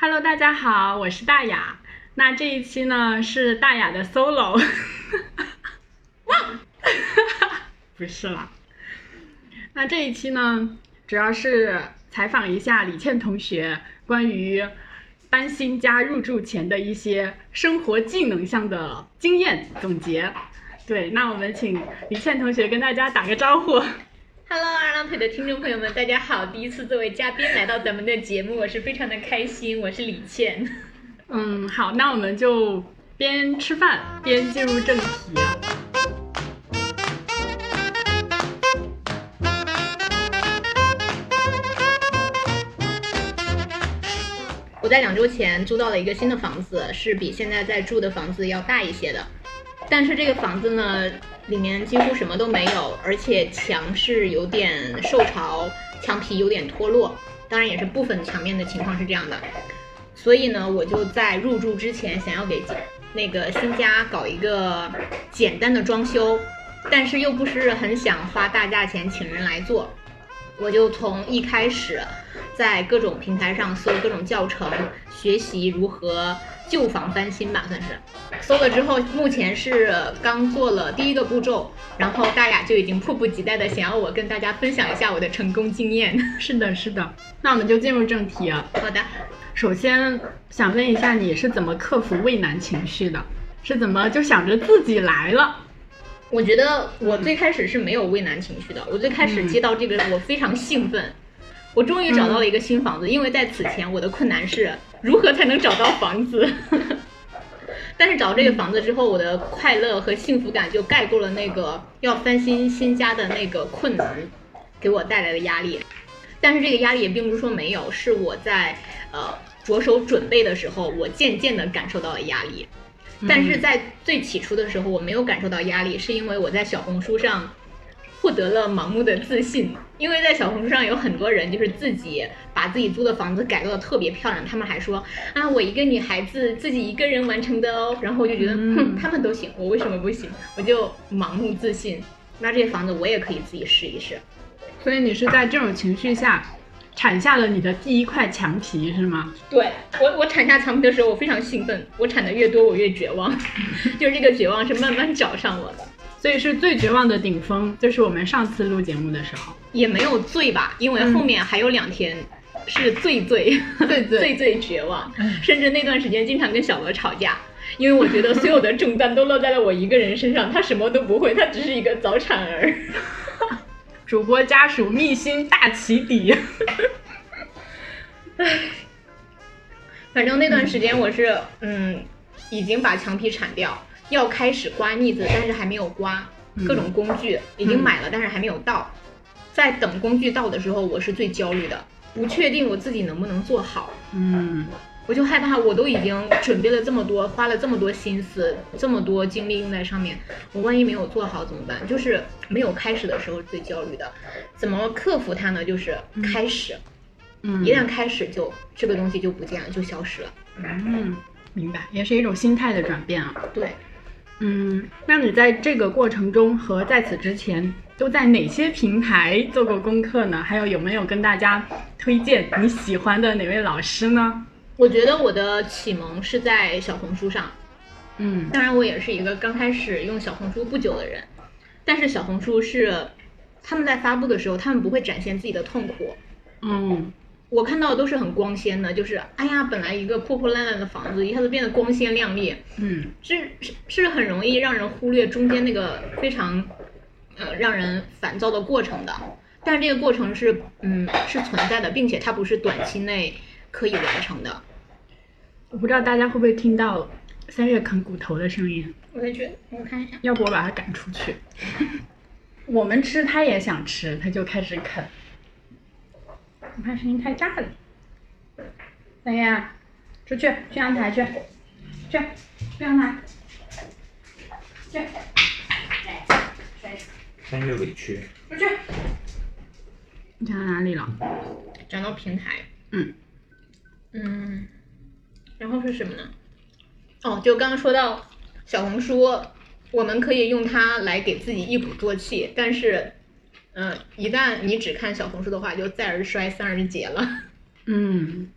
Hello，大家好，我是大雅。那这一期呢是大雅的 solo，哇，不是啦。那这一期呢，主要是采访一下李倩同学关于搬新家入住前的一些生活技能上的经验总结。对，那我们请李倩同学跟大家打个招呼。Hello，二郎腿的听众朋友们，大家好！第一次作为嘉宾来到咱们的节目，我是非常的开心。我是李倩。嗯，好，那我们就边吃饭边进入正题。我在两周前租到了一个新的房子，是比现在在住的房子要大一些的。但是这个房子呢，里面几乎什么都没有，而且墙是有点受潮，墙皮有点脱落，当然也是部分墙面的情况是这样的。所以呢，我就在入住之前想要给那个新家搞一个简单的装修，但是又不是很想花大价钱请人来做，我就从一开始在各种平台上搜各种教程，学习如何旧房翻新吧，算是。搜了之后，目前是刚做了第一个步骤，然后大雅就已经迫不及待的想要我跟大家分享一下我的成功经验。是的，是的。那我们就进入正题啊。好的，首先想问一下，你是怎么克服畏难情绪的？是怎么就想着自己来了？我觉得我最开始是没有畏难情绪的，我最开始接到这个，我非常兴奋。我终于找到了一个新房子，因为在此前我的困难是如何才能找到房子。但是找到这个房子之后，我的快乐和幸福感就盖过了那个要翻新新家的那个困难给我带来的压力。但是这个压力也并不是说没有，是我在呃着手准备的时候，我渐渐的感受到了压力。但是在最起初的时候，我没有感受到压力，是因为我在小红书上获得了盲目的自信。因为在小红书上有很多人就是自己把自己租的房子改造的特别漂亮，他们还说啊，我一个女孩子自己一个人完成的哦。然后我就觉得，哼，他们都行，我为什么不行？我就盲目自信。那这些房子我也可以自己试一试。所以你是在这种情绪下铲下了你的第一块墙皮，是吗？对我，我铲下墙皮的时候，我非常兴奋。我铲的越多，我越绝望，就是这个绝望是慢慢找上我的。所以是最绝望的顶峰，就是我们上次录节目的时候，也没有醉吧，因为后面还有两天是最最、最最 最最绝望，甚至那段时间经常跟小罗吵架，因为我觉得所有的重担都落在了我一个人身上，他什么都不会，他只是一个早产儿。主播家属密心大起底。唉，反正那段时间我是嗯，已经把墙皮铲掉。要开始刮腻子，但是还没有刮。各种工具已经买了，但是还没有到。在等工具到的时候，我是最焦虑的，不确定我自己能不能做好。嗯，我就害怕，我都已经准备了这么多，花了这么多心思，这么多精力用在上面，我万一没有做好怎么办？就是没有开始的时候最焦虑的。怎么克服它呢？就是开始。嗯，一旦开始就这个东西就不见了，就消失了。嗯，明白，也是一种心态的转变啊。对。嗯，那你在这个过程中和在此之前都在哪些平台做过功课呢？还有有没有跟大家推荐你喜欢的哪位老师呢？我觉得我的启蒙是在小红书上，嗯，当然我也是一个刚开始用小红书不久的人，但是小红书是他们在发布的时候，他们不会展现自己的痛苦，嗯。我看到的都是很光鲜的，就是哎呀，本来一个破破烂烂的房子，一下子变得光鲜亮丽，嗯，是是是很容易让人忽略中间那个非常，呃，让人烦躁的过程的。但是这个过程是，嗯，是存在的，并且它不是短期内可以完成的。我不知道大家会不会听到三月啃骨头的声音？我也觉得，我看一下，要不我把它赶出去。我们吃，它也想吃，它就开始啃。我怕声音太大了。三月，出去，去阳台去，去，去阳台，去。三月委屈。出去。你讲到哪里了？讲到平台。嗯。嗯。然后是什么呢？哦，就刚刚说到小红书，我们可以用它来给自己一鼓作气，但是。嗯，一旦你只看小红书的话，就再而衰，三而竭了。嗯，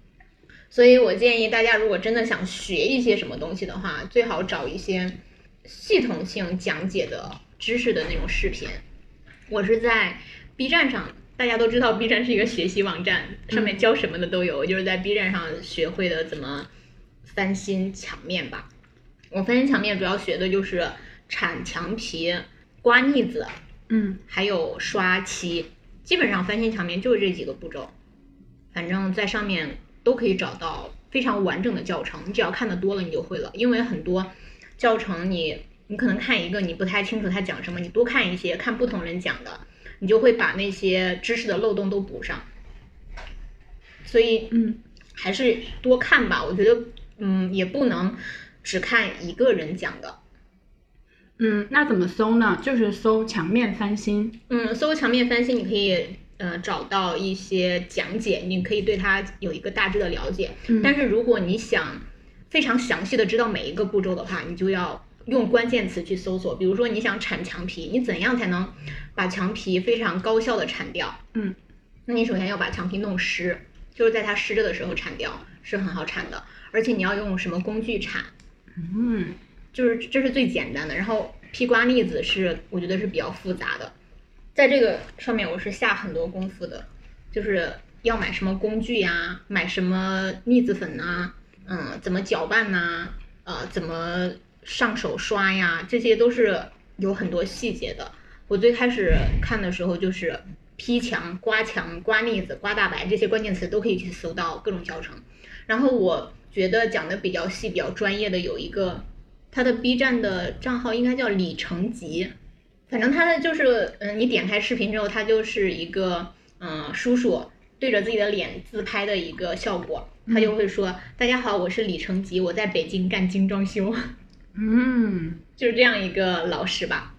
所以我建议大家，如果真的想学一些什么东西的话，最好找一些系统性讲解的知识的那种视频。我是在 B 站上，大家都知道 B 站是一个学习网站，上面教什么的都有。我就是在 B 站上学会的怎么翻新墙面吧。我翻新墙面主要学的就是铲墙皮、刮腻子，嗯还有刷漆。基本上翻新墙面就是这几个步骤，反正在上面都可以找到非常完整的教程。你只要看的多了，你就会了。因为很多教程你你可能看一个你不太清楚他讲什么，你多看一些，看不同人讲的，你就会把那些知识的漏洞都补上。所以嗯还是多看吧，我觉得嗯也不能只看一个人讲的。嗯，那怎么搜呢？就是搜墙面翻新。嗯，搜墙面翻新，你可以呃找到一些讲解，你可以对它有一个大致的了解。嗯但是如果你想非常详细的知道每一个步骤的话，你就要用关键词去搜索。比如说你想铲墙皮，你怎样才能把墙皮非常高效的铲掉？嗯，那你首先要把墙皮弄湿，就是在它湿着的时候铲掉是很好铲的，而且你要用什么工具铲？嗯就是这是最简单的。然后披刮腻子是我觉得是比较复杂的，在这个上面我是下很多功夫的，就是要买什么工具呀、买什么腻子粉呐、嗯，怎么搅拌呐、呃，怎么上手刷呀，这些都是有很多细节的。我最开始看的时候就是劈墙、刮墙、刮腻子、刮大白这些关键词都可以去搜到各种教程。然后我觉得讲的比较细、比较专业的有一个，他的 B 站的账号应该叫李成吉，反正他的就是，嗯，你点开视频之后，他就是一个，嗯，叔叔对着自己的脸自拍的一个效果，他就会说：“大家好，我是李成吉，我在北京干精装修。”嗯。就是这样一个老师吧。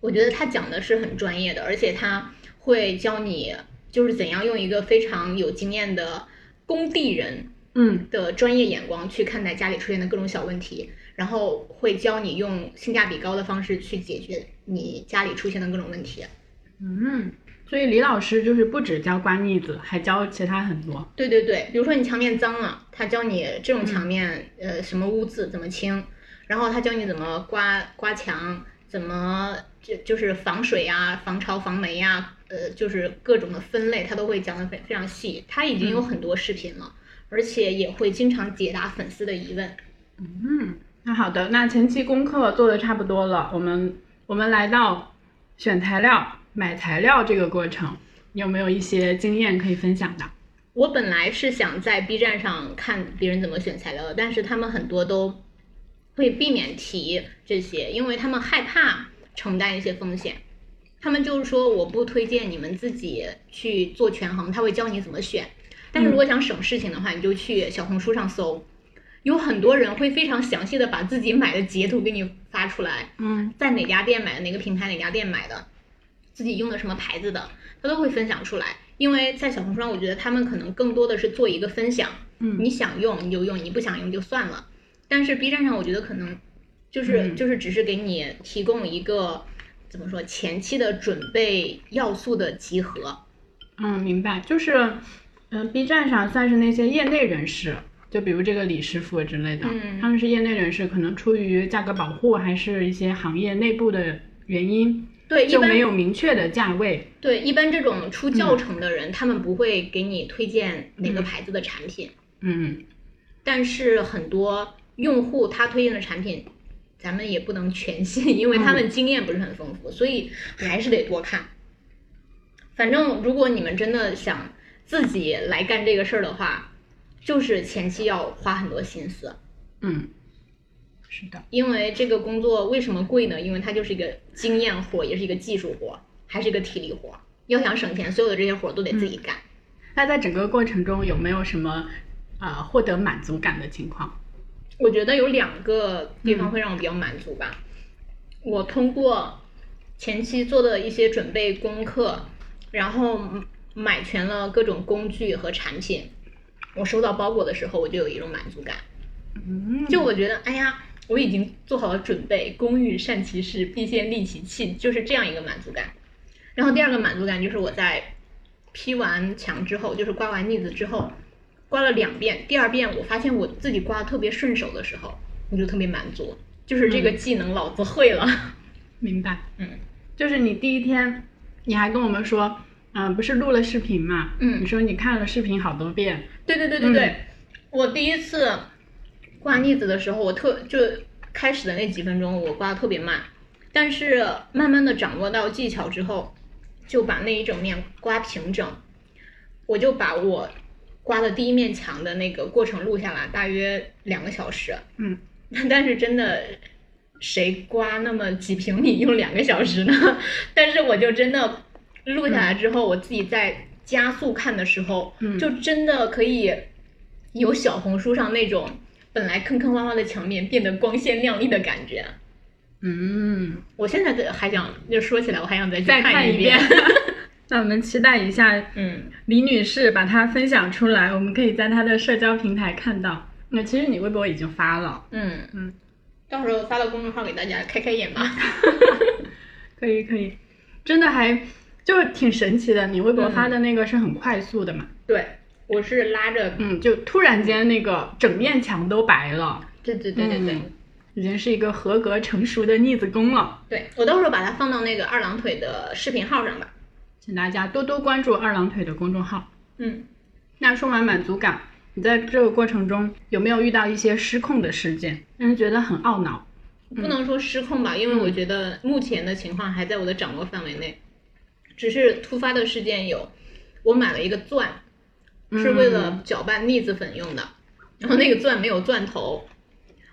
我觉得他讲的是很专业的，而且他会教你就是怎样用一个非常有经验的工地人嗯。的专业眼光去看待家里出现的各种小问题，然后会教你用性价比高的方式去解决你家里出现的各种问题。嗯，所以李老师就是不只教刮腻子，还教其他很多。对对对，比如说你墙面脏了，他教你这种墙面，呃，什么污渍怎么清，然后他教你怎么刮刮墙，怎么就就是防水呀、防潮、防霉呀，呃，就是各种的分类，他都会讲的非非常细。他已经有很多视频了，而且也会经常解答粉丝的疑问。嗯，那好的，那前期功课做的差不多了，我们我们来到选材料、买材料这个过程，你有没有一些经验可以分享的？我本来是想在 B 站上看别人怎么选材料的，但是他们很多都会避免提这些，因为他们害怕承担一些风险。他们就是说，我不推荐你们自己去做权衡，他会教你怎么选。但是如果想省事情的话，你就去小红书上搜，有很多人会非常详细的把自己买的截图给你发出来，嗯在哪家店买的，哪个品牌哪家店买的，自己用的什么牌子的，他都会分享出来。因为在小红书上，我觉得他们可能更多的是做一个分享，嗯你想用你就用，你不想用就算了。但是 B 站上，我觉得可能就是、嗯就是只是给你提供一个怎么说前期的准备要素的集合。嗯，明白，就是嗯、b 站上算是那些业内人士。就比如这个李师傅之类的，嗯他们是业内人士，可能出于价格保护，还是一些行业内部的原因，对，一般就没有明确的价位。对一般这种出教程的人，他们不会给你推荐哪个牌子的产品。嗯但是很多用户他推荐的产品，咱们也不能全信，因为他们经验不是很丰富，所以还是得多看。反正如果你们真的想自己来干这个事儿的话，就是前期要花很多心思，嗯，是的。因为这个工作为什么贵呢？因为它就是一个经验活，也是一个技术活，还是一个体力活。要想省钱，所有的这些活都得自己干。那在整个过程中有没有什么呃获得满足感的情况？我觉得有两个地方会让我比较满足吧。我通过前期做的一些准备功课，然后买全了各种工具和产品，我收到包裹的时候，我就有一种满足感。嗯，就我觉得，哎呀，我已经做好了准备，工欲善其事，必先利其器，就是这样一个满足感。然后第二个满足感就是我在劈完墙之后，就是刮完腻子之后，刮了两遍，第二遍我发现我自己刮的特别顺手的时候，我就特别满足，就是这个技能老子会了。明白。嗯就是你第一天，你还跟我们说，嗯、不是录了视频嘛？嗯你说你看了视频好多遍。对对对对对，嗯我第一次刮腻子的时候，我特就开始的那几分钟我刮的特别慢，但是慢慢的掌握到技巧之后，就把那一整面刮平整，我就把我刮的第一面墙的那个过程录下来，大约两个小时。嗯，但是真的。谁刮那么几平米用两个小时呢？但是我就真的录下来之后，我自己在加速看的时候，嗯就真的可以有小红书上那种本来坑坑洼洼的墙面变得光鲜亮丽的感觉。嗯，我现在的还想就说起来，我还想再再看一遍。那我们期待一下嗯，李女士把它分享出来，我们可以在她的社交平台看到。那其实你微博已经发了，嗯嗯，到时候发到公众号给大家开开眼吧。可以可以，真的还就挺神奇的。你微博嗯发的那个是很快速的嘛？对，我是拉着，嗯，就突然间那个整面墙都白了，对对对对对。嗯已经是一个合格成熟的腻子工了。对我到时候把它放到那个二郎腿的视频号上吧。请大家多多关注二郎腿的公众号。嗯，那说完满足感，你在这个过程中有没有遇到一些失控的事件，让人觉得很懊恼？不能说失控吧，因为我觉得目前的情况还在我的掌握范围内，只是突发的事件有，我买了一个钻，是为了搅拌腻子粉用的，然后那个钻没有钻头。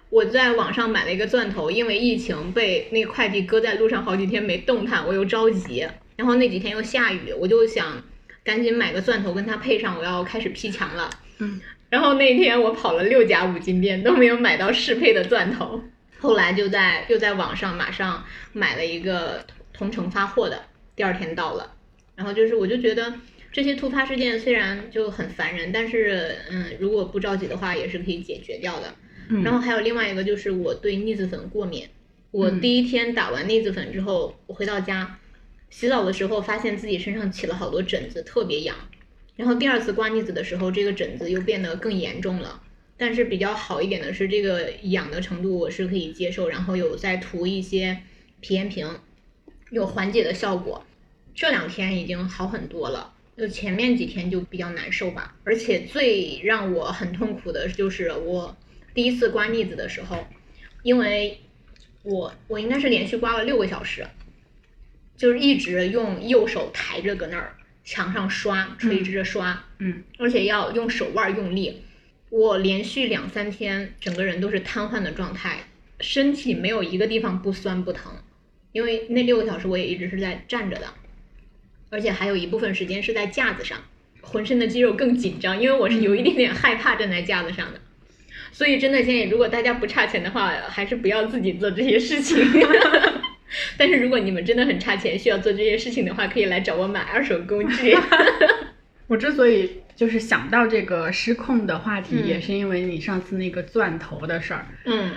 我在网上买了一个钻头，因为疫情被那个快递搁在路上好几天没动弹，我又着急，然后那几天又下雨，我就想赶紧买个钻头跟它配上，我要开始劈墙了。嗯，然后那天我跑了六家五金店都没有买到适配的钻头，后来就在又在网上马上买了一个同城发货的，第二天到了，然后就是我就觉得这些突发事件虽然就很烦人，但是嗯，如果不着急的话也是可以解决掉的。嗯然后还有另外一个就是我对腻子粉过敏，我第一天打完腻子粉之后，我回到家洗澡的时候发现自己身上起了好多疹子，特别痒。然后第二次刮腻子的时候，这个疹子又变得更严重了。但是比较好一点的是，这个痒的程度我是可以接受，然后有在涂一些皮炎平，有缓解的效果。这两天已经好很多了，就前面几天就比较难受吧。而且最让我很痛苦的就是我第一次刮腻子的时候，因为我我应该是连续刮了六个小时，就是一直用右手抬着搁那儿墙上刷，垂直着刷，嗯而且要用手腕用力。我连续两三天整个人都是瘫痪的状态，身体没有一个地方不酸不疼，因为那六个小时我也一直是在站着的，而且还有一部分时间是在架子上，浑身的肌肉更紧张，因为我是有一点点害怕站在架子上的。所以真的建议，如果大家不差钱的话，还是不要自己做这些事情。但是如果你们真的很差钱，需要做这些事情的话，可以来找我买二手工具。我之所以就是想到这个失控的话题，嗯也是因为你上次那个钻头的事儿，嗯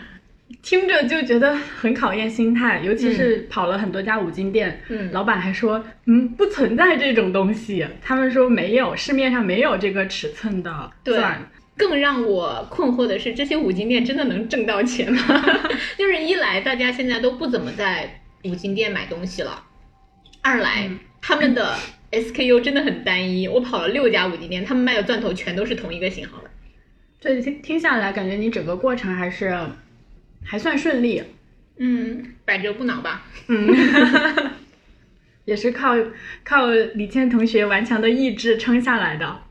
听着就觉得很考验心态，尤其是跑了很多家五金店，嗯老板还说，嗯，不存在这种东西，他们说没有，市面上没有这个尺寸的钻。更让我困惑的是，这些五金店真的能挣到钱吗？就是一来大家现在都不怎么在五金店买东西了，二来、嗯他们的 SKU 真的很单一。我跑了六家五金店，他们卖的钻头全都是同一个型号的。对，听听下来，感觉你整个过程还是还算顺利，嗯，百折不挠吧。嗯，也是靠靠李倩同学顽强的意志撑下来的。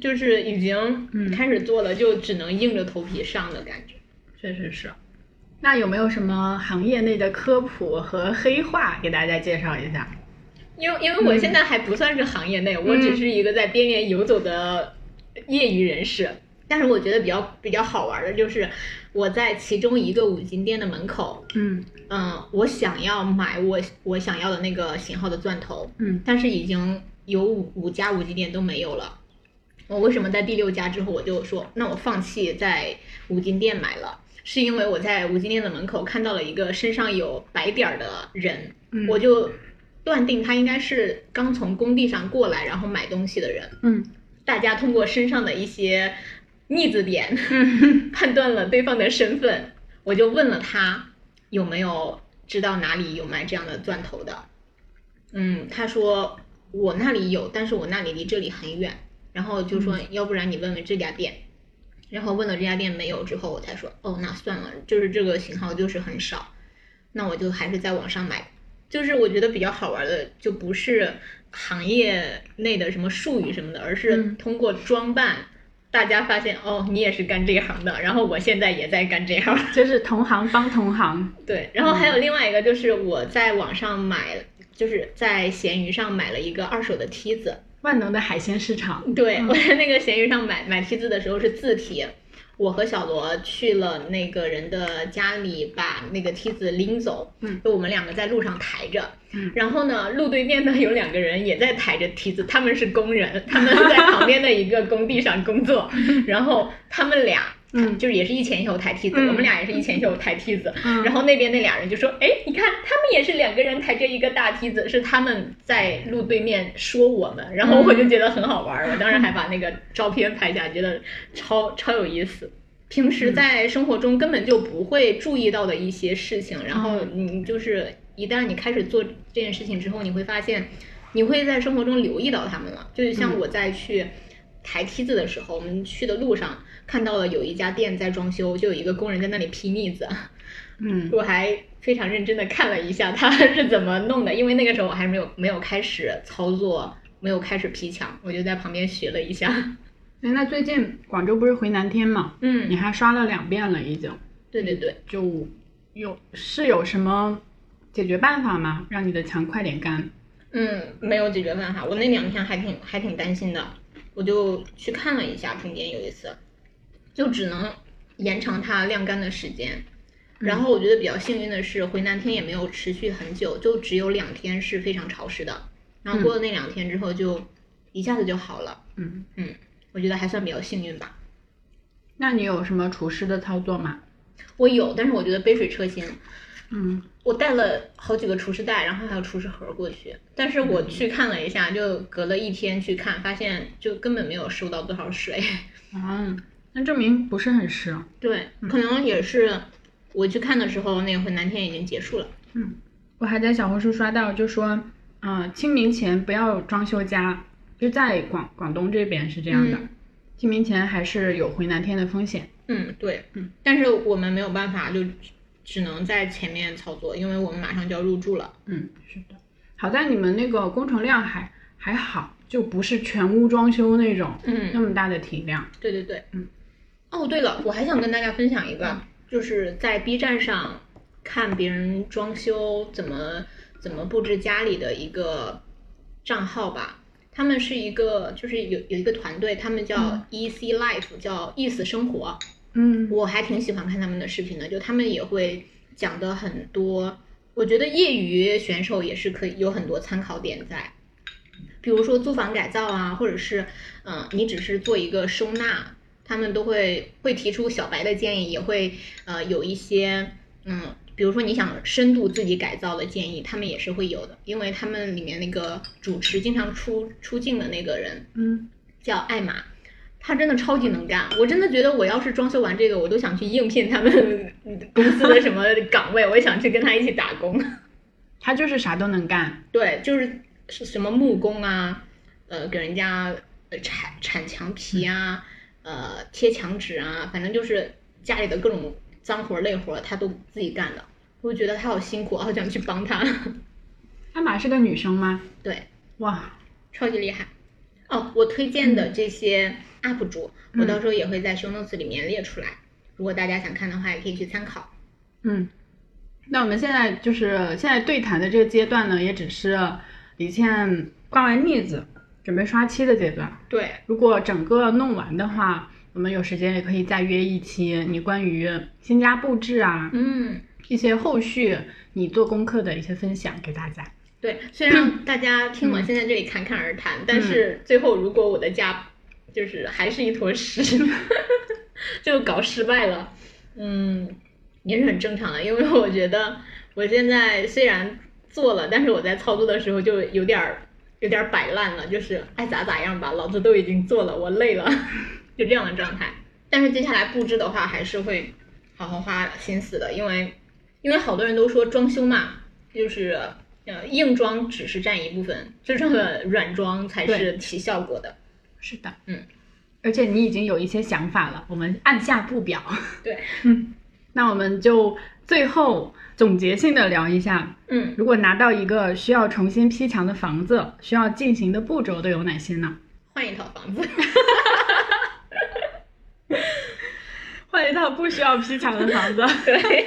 就是已经嗯开始做了，就只能硬着头皮上的感觉。确实是。那有没有什么行业内的科普和黑话给大家介绍一下？因为因为我现在还不算是行业内，我只是一个在边缘游走的业余人士。但是我觉得比较比较好玩的就是，我在其中一个五金店的门口，嗯嗯，我想要买我我想要的那个型号的钻头，嗯但是已经有五五家五金店都没有了。我为什么在第六家之后我就说，那我放弃在五金店买了？是因为我在五金店的门口看到了一个身上有白点儿的人，嗯我就断定他应该是刚从工地上过来然后买东西的人。嗯大家通过身上的一些腻子点嗯 判断了对方的身份。我就问了他有没有知道哪里有卖这样的钻头的。嗯，他说我那里有，但是我那里离这里很远。然后就说要不然你问问这家店。然后问了这家店没有之后，我才说哦，那算了，就是这个型号就是很少，那我就还是在网上买。就是我觉得比较好玩的，就不是行业内的什么术语什么的，而是嗯通过装扮，大家发现哦，你也是干这一行的，然后我现在也在干这行。就是同行帮同行。对，然后还有另外一个就是我在网上买，就是在闲鱼上买了一个二手的梯子。万能的海鲜市场。对，嗯我在那个闲鱼上买买梯子的时候是自提，我和小罗去了那个人的家里，把那个梯子拎走，嗯，就我们两个在路上抬着，嗯然后呢，路对面呢有两个人也在抬着梯子，他们是工人，他们在旁边的一个工地上工作，然后他们俩。嗯就是也是一前一后抬梯子，嗯我们俩也是一前一后抬梯子，嗯然后那边那俩人就说：“哎，你看他们也是两个人抬着一个大梯子，是他们在路对面说我们。”然后我就觉得很好玩儿，我当时还把那个照片拍下，觉得超超有意思。平时在生活中根本就不会注意到的一些事情，然后你就是一旦你开始做这件事情之后，你会发现你会在生活中留意到他们了。就是像我在去抬梯子的时候，我们去的路上看到了有一家店在装修，就有一个工人在那里劈腻子。嗯 我还非常认真的看了一下他是怎么弄的，因为那个时候我还没有没有开始操作，没有开始劈墙，我就在旁边学了一下。哎，那最近广州不是回南天嘛？嗯你嗯，还刷了两遍了，已经。对对对，就有是有什么解决办法吗？让你的墙快点干？嗯，没有解决办法。我那两天还挺还挺担心的，我就去看了一下，中间有一次，就只能延长它晾干的时间。然后我觉得比较幸运的是，回南天也没有持续很久，就只有两天是非常潮湿的。然后过了那两天之后，就一下子就好了。嗯嗯，我觉得还算比较幸运吧。那你有什么除湿的操作吗？我有，但是我觉得杯水车薪。嗯我带了好几个厨师袋，然后还有厨师盒过去，但是我去看了一下，就隔了一天去看，发现就根本没有收到多少水。嗯，那证明不是很湿。对，可能也是我去看的时候，那回南天已经结束了。嗯我还在小红书刷到，就说，嗯、清明前不要装修家，就在广广东这边是这样的，嗯清明前还是有回南天的风险。嗯，对，嗯，但是我们没有办法，就只能在前面操作，因为我们马上就要入住了。嗯，是的。好在你们那个工程量还还好，就不是全屋装修那种嗯那嗯，么大的体量。对对对，嗯。哦，对了，我还想跟大家分享一个，就是在 B 站上看别人装修怎么怎么布置家里的一个账号吧。他们是一个，就是有有一个团队，他们叫嗯 EC Life，叫意思生活。嗯我还挺喜欢看他们的视频的，就他们也会讲的很多，我觉得业余选手也是可以有很多参考点在，比如说租房改造啊，或者是嗯、呃你只是做一个收纳，他们都会会提出小白的建议，也会呃有一些嗯。比如说你想深度自己改造的建议，他们也是会有的，因为他们里面那个主持经常出出镜的那个人，嗯，叫艾玛，他真的超级能干。我真的觉得我要是装修完这个，我都想去应聘他们 公司的什么岗位，我也想去跟他一起打工。他就是啥都能干。对，就是是什么木工啊，呃，给人家呃铲铲墙皮啊，呃，贴墙纸啊，反正就是家里的各种脏活累活，他都自己干的。我就觉得他好辛苦，好想去帮他。艾玛是个女生吗？对，哇，超级厉害。哦，我推荐的这些 UP 主，我嗯到时候也会在 show notes 里面列出来。如果大家想看的话，也可以去参考。嗯，那我们现在就是现在对谈的这个阶段呢，也只是李倩挂完腻子，准备刷漆的阶段。对，如果整个弄完的话，我们有时间也可以再约一期你关于新家布置啊，嗯，一些后续你做功课的一些分享给大家。对。虽然 大家听我现在这里侃侃而谈，但是最后如果我的家就是还是一坨屎，就搞失败了，嗯，也是很正常的。因为我觉得我现在虽然做了，但是我在操作的时候就有点儿有点摆烂了，就是爱咋咋样吧，老子都已经做了，我累了，就这样的状态。但是接下来布置的话，还是会好好花心思的，因为因为好多人都说装修嘛，就是呃硬装只是占一部分，真正的软装才是起效果的。是的，嗯，而且你已经有一些想法了，我们按下不表。对，嗯，那我们就最后总结性的聊一下，嗯，如果拿到一个需要重新批墙的房子，需要进行的步骤都有哪些呢？换一套房子。换一套不需要批墙的房子。对。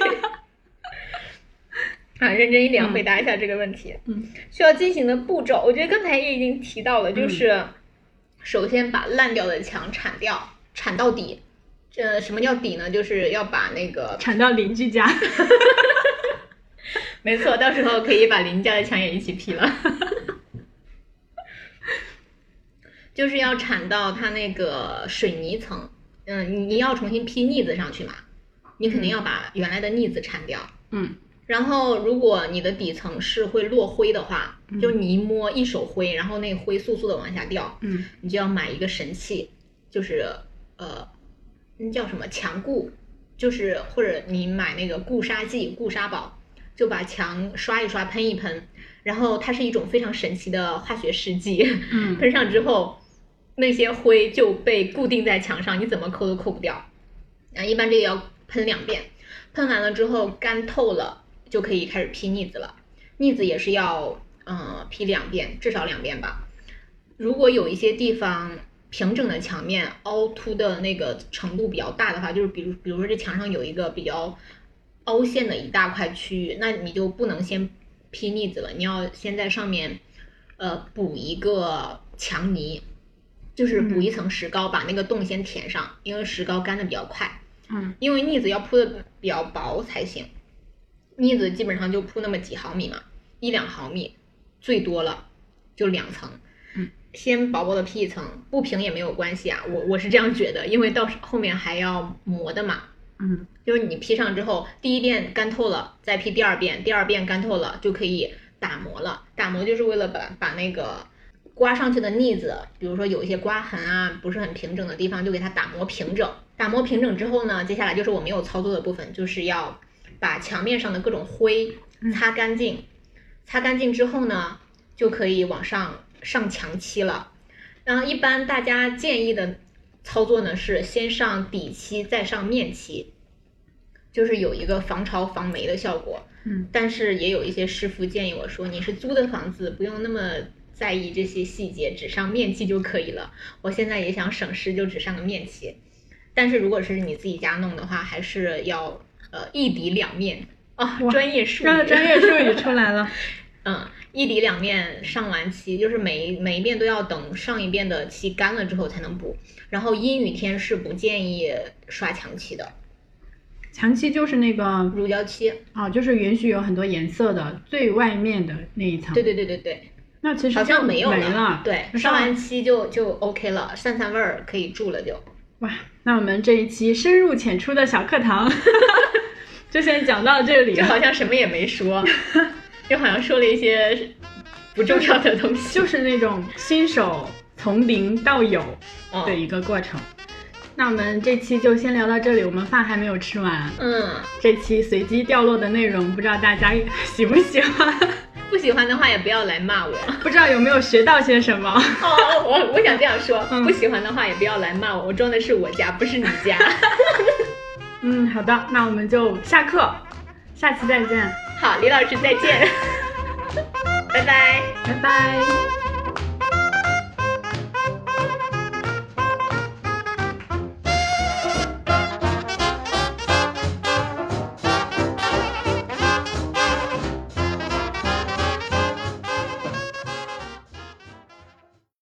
啊，认真一点回答一下这个问题。嗯，需要进行的步骤，我觉得刚才也已经提到了，就是首先把烂掉的墙铲掉，铲到底。这什么叫底呢？就是要把那个 铲到邻居家。没错，到时候可以把邻家的墙也一起劈了。就是要铲到它那个水泥层。嗯，你你要重新劈腻子上去嘛？你肯定要把原来的腻子铲掉。嗯。然后，如果你的底层是会落灰的话，就你一摸一手灰，然后那个灰速速的往下掉。嗯。你就要买一个神器，就是呃，那叫什么强固，就是或者你买那个固沙剂、固沙宝，就把墙刷一刷、喷一喷，然后它是一种非常神奇的化学试剂。嗯。喷上之后。那些灰就被固定在墙上，你怎么抠都抠不掉。啊，一般这个要喷两遍，喷完了之后干透了，就可以开始劈腻子了。腻子也是要，嗯，劈两遍，至少两遍吧。如果有一些地方平整的墙面凹凸的那个程度比较大的话，就是比如，比如说这墙上有一个比较凹陷的一大块区域，那你就不能先劈腻子了，你要先在上面，呃，补一个墙泥。就是补一层石膏，把那个洞先填上，因为石膏干的比较快。嗯，因为腻子要铺的比较薄才行，腻子基本上就铺那么几毫米嘛，一两毫米，最多了就两层。嗯，先薄薄的批一层，不平也没有关系啊，我我是这样觉得，因为到后面还要磨的嘛。嗯，就是你批上之后，第一遍干透了，再批第二遍，第二遍干透了就可以打磨了。打磨就是为了把把那个。刮上去的腻子，比如说有一些刮痕啊，不是很平整的地方，就给它打磨平整。打磨平整之后呢，接下来就是我没有操作的部分，就是要把墙面上的各种灰擦干净。擦干净之后呢，就可以往上上墙漆了。然后一般大家建议的操作呢，是先上底漆，再上面漆，就是有一个防潮防霉的效果。嗯，但是也有一些师傅建议我说，你是租的房子，不用那么。在意这些细节，只上面漆就可以了。我现在也想省事，就只上个面漆。但是如果是你自己家弄的话，还是要呃一底两面啊，专业术语，专业术语出来了。嗯，一底两面上完漆，就是每一每一遍都要等上一遍的漆干了之后才能补。然后阴雨天是不建议刷墙漆的。墙漆就是那个乳胶漆啊，就是允许有很多颜色的最外面的那一层。对对对对对。那其实好像没有了，对，上完漆就就 OK 了，散散味儿可以住了就。哇，那我们这一期深入浅出的小课堂 就先讲到这里。就好像什么也没说，又好像说了一些不重要的东西，就是那种新手从零到有的一个过程。那我们这期就先聊到这里，我们饭还没有吃完。嗯，这期随机掉落的内容，不知道大家 喜不喜欢。不喜欢的话也不要来骂我，不知道有没有学到些什么。哦，我我想这样说，不喜欢的话也不要来骂我，我装的是我家，不是你家。嗯，好的，那我们就下课，下期再见。好，李老师再见，拜拜，拜拜。